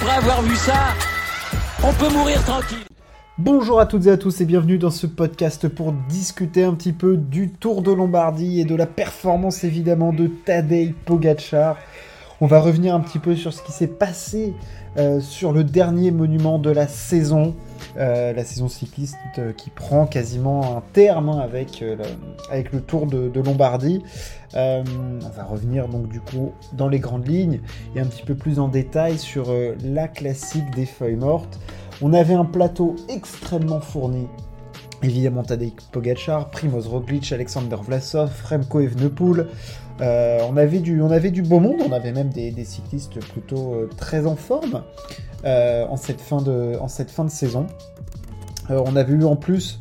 après avoir vu ça, on peut mourir tranquille. Bonjour à toutes et à tous et bienvenue dans ce podcast pour discuter un petit peu du Tour de Lombardie et de la performance évidemment de Tadej Pogacar. On va revenir un petit peu sur ce qui s'est passé euh, sur le dernier monument de la saison, euh, la saison cycliste euh, qui prend quasiment un terme hein, avec, le, Tour de, de Lombardie. on va revenir donc du coup dans les grandes lignes et un petit peu plus en détail sur la classique des feuilles mortes. On avait un plateau extrêmement fourni. Évidemment, Tadej Pogacar, Primoz Roglic, Alexander Vlasov, Remco Evenepoel. Euh, on, avait du, on avait du beau monde, on avait même des, cyclistes plutôt euh, très en forme euh, en, cette fin de, en cette fin de saison. on avait eu en plus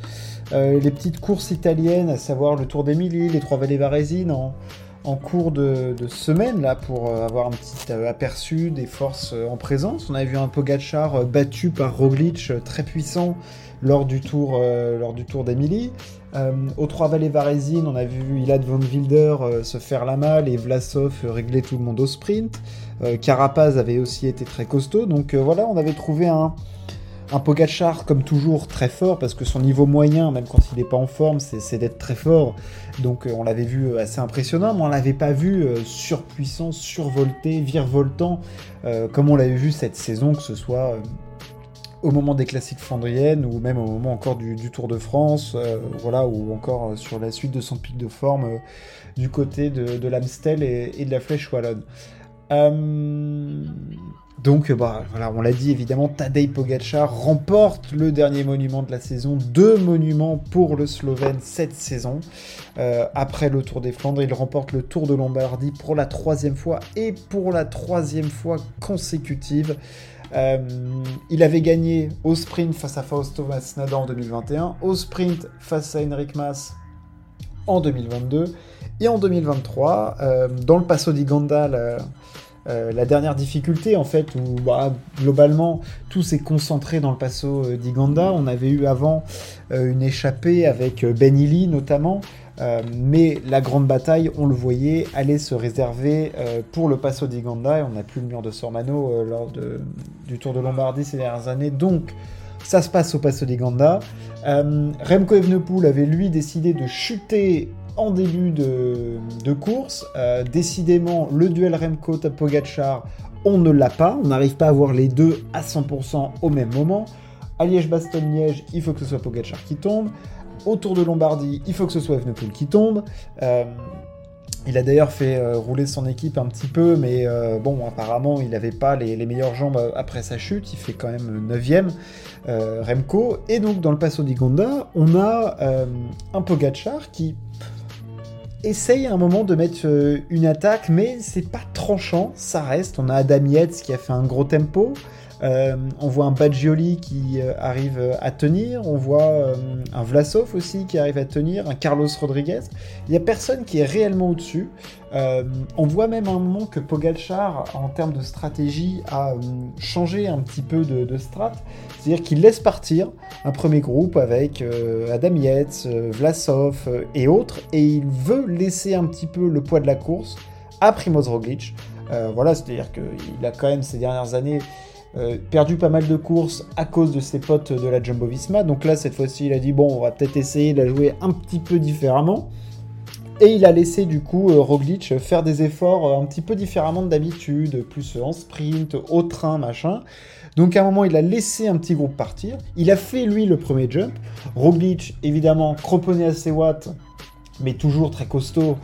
les petites courses italiennes, à savoir le Tour d'Émilie, les Trois Vallées Varésines en, en cours de, semaine là pour euh, avoir un petit euh, aperçu des forces euh, en présence. On avait vu un Pogachar battu par Roglic très puissant lors du tour, lors du tour aux Trois Vallées Varésines, on a vu Ilad von Wilder se faire la malle et Vlasov régler tout le monde au sprint. Carapaz avait aussi été très costaud. Donc voilà, on avait trouvé un, un Pogachar, comme toujours, très fort, parce que son niveau moyen, même quand il n'est pas en forme, c'est d'être très fort. Donc euh, on l'avait vu euh, assez impressionnant, mais on l'avait pas vu euh, surpuissant, survolté, virevoltant, comme on l'avait vu cette saison, que ce soit au moment des classiques flandriennes, ou même au moment encore du, Tour de France, voilà, ou encore sur la suite de son pic de forme du côté de, l'Amstel et, de la Flèche Wallonne. Donc, bah, voilà, on l'a dit évidemment, Tadej Pogacar remporte le dernier monument de la saison, deux monuments pour le Slovène cette saison. Euh, après le Tour des Flandres, il remporte le Tour de Lombardie pour la troisième fois et pour la troisième fois consécutive. Euh, il avait gagné au sprint face à Fausto Masnada en 2021, au sprint face à Henrik Mas en 2022 et en 2023 euh, dans le Passo di Gandal euh, la dernière difficulté, en fait, où bah, globalement tout s'est concentré dans le passo euh, d'Iganda. On avait eu avant euh, une échappée avec Ben notamment, mais la grande bataille, on le voyait, allait se réserver pour le passo d'Iganda. Et on n'a plus le mur de Sormano lors du Tour de Lombardie ces dernières années. Donc, ça se passe au passo d'Iganda. Remco Evenepoel avait lui décidé de chuter en début de, course. Euh, décidément, le duel Remco-Pogacar, on ne l'a pas. On n'arrive pas à voir les deux à 100% au même moment. À Liège-Bastogne-Liège, il faut que ce soit Pogacar qui tombe. Autour de Lombardie, il faut que ce soit Evenepoel qui tombe. Euh, il a d'ailleurs fait euh, rouler son équipe un petit peu, mais bon, apparemment, il n'avait pas les, meilleures jambes après sa chute. Il fait quand même 9ème, Remco. Et donc, dans le Passo di Gonda, on a un Pogachar qui essaye à un moment de mettre euh, une attaque, mais c'est pas tranchant, ça reste. On a Adam Yates qui a fait un gros tempo. Euh, on voit un Badgioli qui euh, arrive à tenir, on voit un Vlasov aussi qui arrive à tenir, un Carlos Rodriguez. Il n'y a personne qui est réellement au-dessus. on voit même un moment que Pogacar, en termes de stratégie, a changé un petit peu de, de strat. C'est-à-dire qu'il laisse partir un premier groupe avec Adam Yates, Vlasov et autres, et il veut laisser un petit peu le poids de la course à Primoz Roglic. voilà, c'est-à-dire qu'il a quand même ces dernières années euh, perdu pas mal de courses à cause de ses potes de la Jumbo Visma. Donc là, cette fois-ci, il a dit bon, on va peut-être essayer de la jouer un petit peu différemment. Et il a laissé du coup euh, Roglic faire des efforts euh, un petit peu différemment d'habitude, plus en sprint, au train, machin. Donc à un moment, il a laissé un petit groupe partir. Il a fait lui le premier jump. Roglic, évidemment, croponné à ses watts, mais toujours très costaud,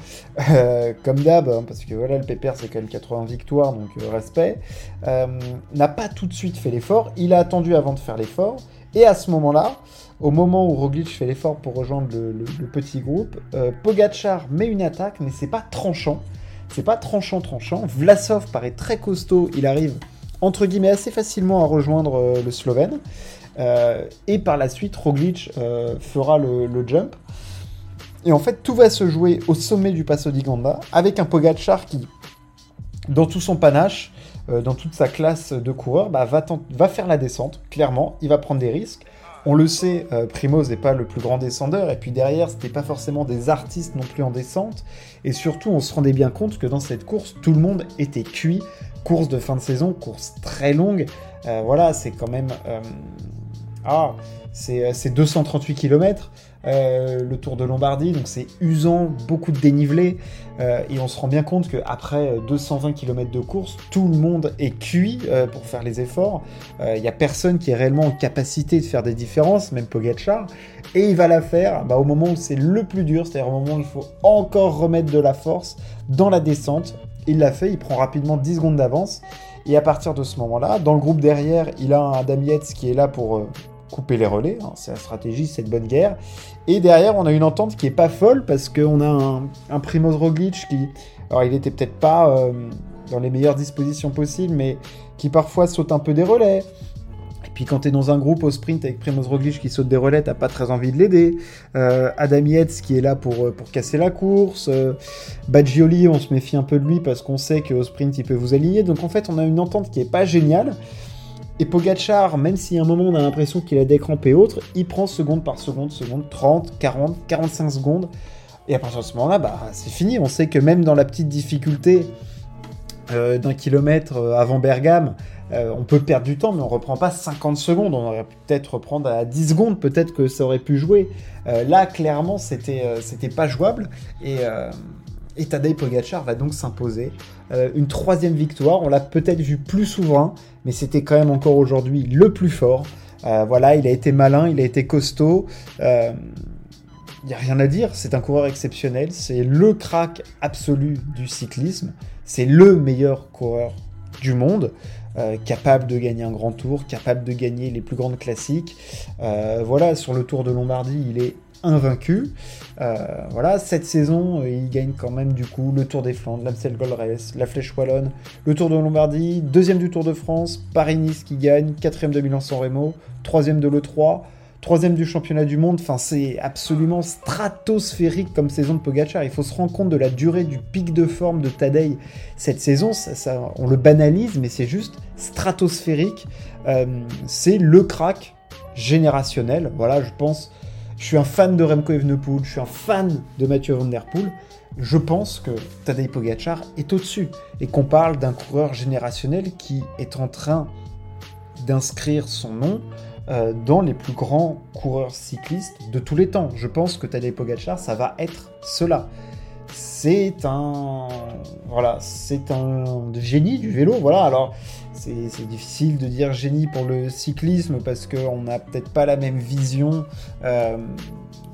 euh, comme d'hab, hein, parce que voilà, le Pépère c'est quand même 80 victoires, donc euh, respect, euh, n'a pas tout de suite fait l'effort, il a attendu avant de faire l'effort, et à ce moment-là, au moment où Roglic fait l'effort pour rejoindre le, petit groupe, Pogachar met une attaque, mais c'est pas tranchant, c'est pas tranchant tranchant, Vlasov paraît très costaud, il arrive entre guillemets assez facilement à rejoindre le Slovène, et par la suite Roglic fera le jump. Et en fait, tout va se jouer au sommet du Passo di Ganda, avec un Pogachar qui, dans tout son panache, euh, dans toute sa classe de coureur, bah, va, faire la descente, clairement, il va prendre des risques. On le sait, euh, Primoz n'est pas le plus grand descendeur, et puis derrière, c'était pas forcément des artistes non plus en descente, et surtout, on se rendait bien compte que dans cette course, tout le monde était cuit course de fin de saison, course très longue. voilà, c'est quand même. Ah, c'est 238 km. le Tour de Lombardie, donc c'est usant, beaucoup de dénivelé, et on se rend bien compte qu'après 220 km de course, tout le monde est cuit pour faire les efforts. Il n'y a personne qui est réellement en capacité de faire des différences, même Pogacar, et il va la faire bah, au moment où c'est le plus dur, c'est-à-dire au moment où il faut encore remettre de la force dans la descente. Il l'a fait, il prend rapidement 10 secondes d'avance. Et à partir de ce moment-là, dans le groupe derrière, il a un Adam qui est là pour euh, couper les relais. Hein. c'est la stratégie, c'est de bonne guerre. Et derrière, on a une entente qui est pas folle parce qu'on a un, Primoz Roglic qui, alors il était peut-être pas euh, dans les meilleures dispositions possibles, mais qui parfois saute un peu des relais, puis quand tu es dans un groupe au sprint avec Primoz Roglic qui saute des relais, t'as pas très envie de l'aider. Euh, Adam Yates qui est là pour, euh, pour casser la course. Euh, on se méfie un peu de lui parce qu'on sait qu'au sprint il peut vous aligner. Donc en fait, on a une entente qui est pas géniale. Et Pogachar, même si à un moment on a l'impression qu'il a décrampé et autres, il prend seconde par seconde, seconde, 30, 40, 45 secondes. Et à partir de ce moment-là, bah, c'est fini. On sait que même dans la petite difficulté d'un kilomètre avant Bergame, euh, on peut perdre du temps, mais on reprend pas 50 secondes. On aurait peut-être reprendre à 10 secondes, peut-être que ça aurait pu jouer. Euh, là, clairement, c'était euh, c'était pas jouable. Et, et Tadej va donc s'imposer. une troisième victoire, on l'a peut-être vu plus souverain, mais c'était quand même encore aujourd'hui le plus fort. voilà, il a été malin, il a été costaud. Il n'y a rien à dire, c'est un coureur exceptionnel, c'est le crack absolu du cyclisme, c'est le meilleur coureur du monde. Euh, capable de gagner un grand tour, capable de gagner les plus grandes classiques. Euh, voilà, sur le Tour de Lombardie, il est invaincu. Euh, voilà, cette saison, il gagne quand même du coup le Tour des Flandres, l'Amstel Gold la Flèche Wallonne, le Tour de Lombardie, deuxième du Tour de France, Paris-Nice qui gagne, quatrième de Milan-San Remo, troisième de l'E3, troisième du championnat du monde. Enfin, c'est absolument stratosphérique comme saison de Pogacar. Il faut se rendre compte de la durée du pic de forme de Tadei cette saison. Ça, on le banalise, mais c'est juste stratosphérique. Euh, c'est le crack générationnel. Voilà, je pense. Je suis un fan de Remco Evenepoel, je suis un fan de Mathieu Van Der Poel. Je pense que Tadej Pogacar est au-dessus et qu'on parle d'un coureur générationnel qui est en train d'inscrire son nom euh, dans les plus grands coureurs cyclistes de tous les temps. Je pense que Tadej Pogacar, ça va être cela. C'est un, voilà, génie du vélo. Voilà, alors c'est difficile de dire génie pour le cyclisme parce qu'on n'a peut-être pas la même vision. Euh,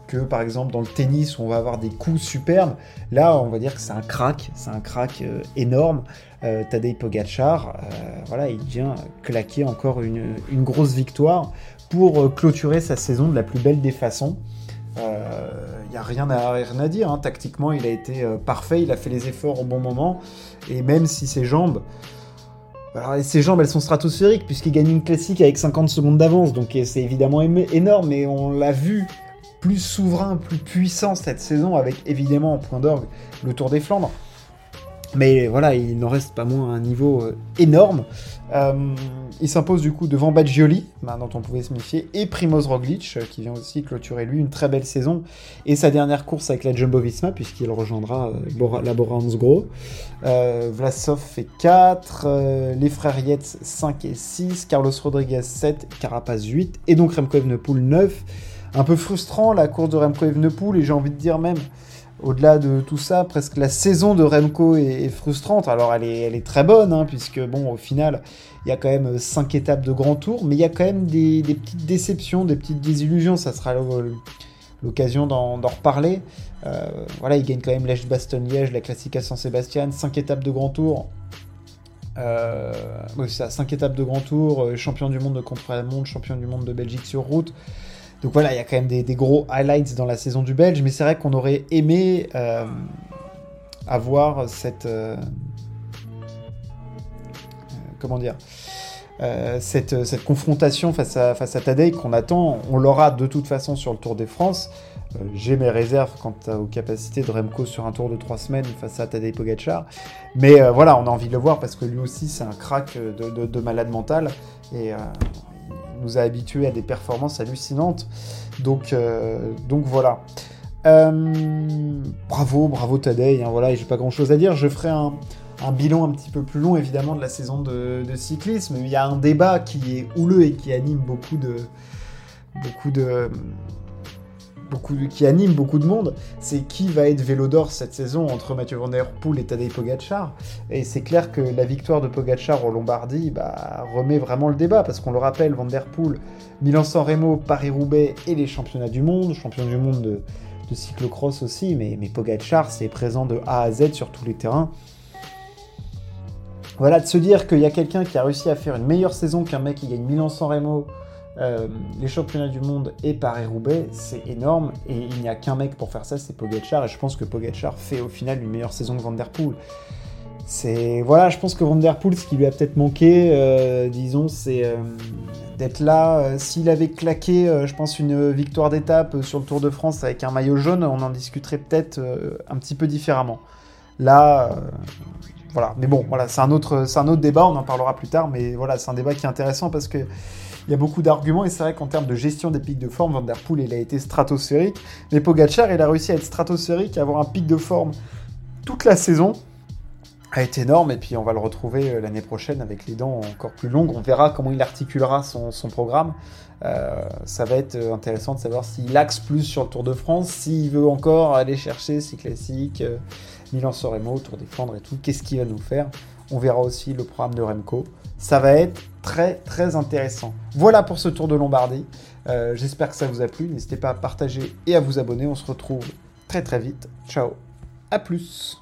que par exemple dans le tennis où on va avoir des coups superbes. Là, on va dire que c'est un crack, c'est un crack euh, énorme. Euh, Tadej Pogacar, euh, voilà, il vient claquer encore une, grosse victoire pour clôturer sa saison de la plus belle des façons. N'y a rien à, dire, hein. tactiquement il a été parfait, il a fait les efforts au bon moment, et même si ses jambes... Ses jambes, elles sont stratosphériques puisqu'il gagne une classique avec 50 secondes d'avance, donc c'est évidemment énorme, mais on l'a vu plus souverain, plus puissant cette saison avec évidemment en point d'orgue le Tour des Flandres. Mais voilà, il n'en reste pas moins un niveau euh, énorme. Euh, il s'impose du coup devant Badgioli, bah, dont on pouvait se méfier, et Primoz Roglic, euh, qui vient aussi clôturer lui une très belle saison, et sa dernière course avec la Jumbo-Visma, puisqu'il rejoindra la Bora Hansgrohe. Vlasov fait 4, les frères Yates 5 et 6, Carlos Rodriguez 7, Carapaz 8, et donc Remco Evenepoel 9. Un peu frustrant la course de Remco Evenepoel, et j'ai envie de dire même au-delà de tout ça, presque la saison de Remco est, frustrante. Alors elle est, très bonne, hein, puisque bon, au final, il y a quand même 5 étapes de grand tour, mais il y a quand même des, petites déceptions, des petites désillusions. Ça sera l'occasion d'en reparler. Euh, voilà, il gagne quand même l'Èche-Bastogne-Liège, la Classica San-Sébastien, 5 étapes de grand tour. Euh, oui, ça, 5 étapes de grand tour, euh, champion du monde de contre-la-montre, champion du monde de Belgique sur route. Donc voilà, il y a quand même des, gros highlights dans la saison du Belge, mais c'est vrai qu'on aurait aimé euh, avoir cette. Euh, comment dire cette, confrontation face à, face à Tadej qu'on attend, on l'aura de toute façon sur le Tour des France. J'ai mes réserves quant aux capacités de Remco sur un tour de trois semaines face à Tadej Pogacar. Mais voilà, on a envie de le voir parce que lui aussi, c'est un crack de, de malade mental. Et nous a habitués à des performances hallucinantes. Donc, euh, voilà. Euh, bravo, bravo Tadei. Hein, voilà, j'ai pas grand chose à dire. Je ferai un, un bilan un petit peu plus long évidemment de la saison de, de cyclisme. Il y a un débat qui est houleux et qui anime beaucoup de beaucoup de qui anime beaucoup de monde, c'est qui va être vélo d'or cette saison entre Mathieu Van Der Poel et Tadej Pogacar. Et c'est clair que la victoire de Pogacar au Lombardie bah, remet vraiment le débat, parce qu'on le rappelle, Van Der Poel, Milan-San Remo, Paris-Roubaix et les championnats du monde, champion du monde de, de cyclocross aussi, mais, mais Pogacar c'est présent de A à Z sur tous les terrains. Voilà, de se dire qu'il y a quelqu'un qui a réussi à faire une meilleure saison qu'un mec qui gagne Milan-San Remo, euh, les championnats du monde et Paris-Roubaix, c'est énorme. Et il n'y a qu'un mec pour faire ça, c'est Pogacar. Et je pense que Pogacar fait au final une meilleure saison que Van Der Poel. C'est voilà, je pense que Van Der Poel, ce qui lui a peut-être manqué, euh, disons, c'est euh, d'être là. S'il avait claqué, je pense, une victoire d'étape sur le Tour de France avec un maillot jaune, on en discuterait peut-être un petit peu différemment. Là, voilà. Mais bon, voilà, c'est un autre, c'est un autre débat. On en parlera plus tard. Mais voilà, c'est un débat qui est intéressant parce que il y a beaucoup d'arguments et c'est vrai qu'en termes de gestion des pics de forme, Van Der Poel il a été stratosphérique, mais Pogacar il a réussi à être stratosphérique, à avoir un pic de forme toute la saison, a été énorme et puis on va le retrouver euh, l'année prochaine avec les dents encore plus longues. On verra comment il articulera son, programme. Euh, ça va être euh, intéressant de savoir s'il axe plus sur le Tour de France, s'il veut encore aller chercher ses classiques, Milan Soremo, Tour des Flandres et tout. Qu'est-ce qu'il va nous faire? On verra aussi le programme de Remco. Ça va être très très intéressant. Voilà pour ce tour de Lombardie. Euh, j'espère que ça vous a plu. N'hésitez pas à partager et à vous abonner. On se retrouve très très vite. Ciao. À plus.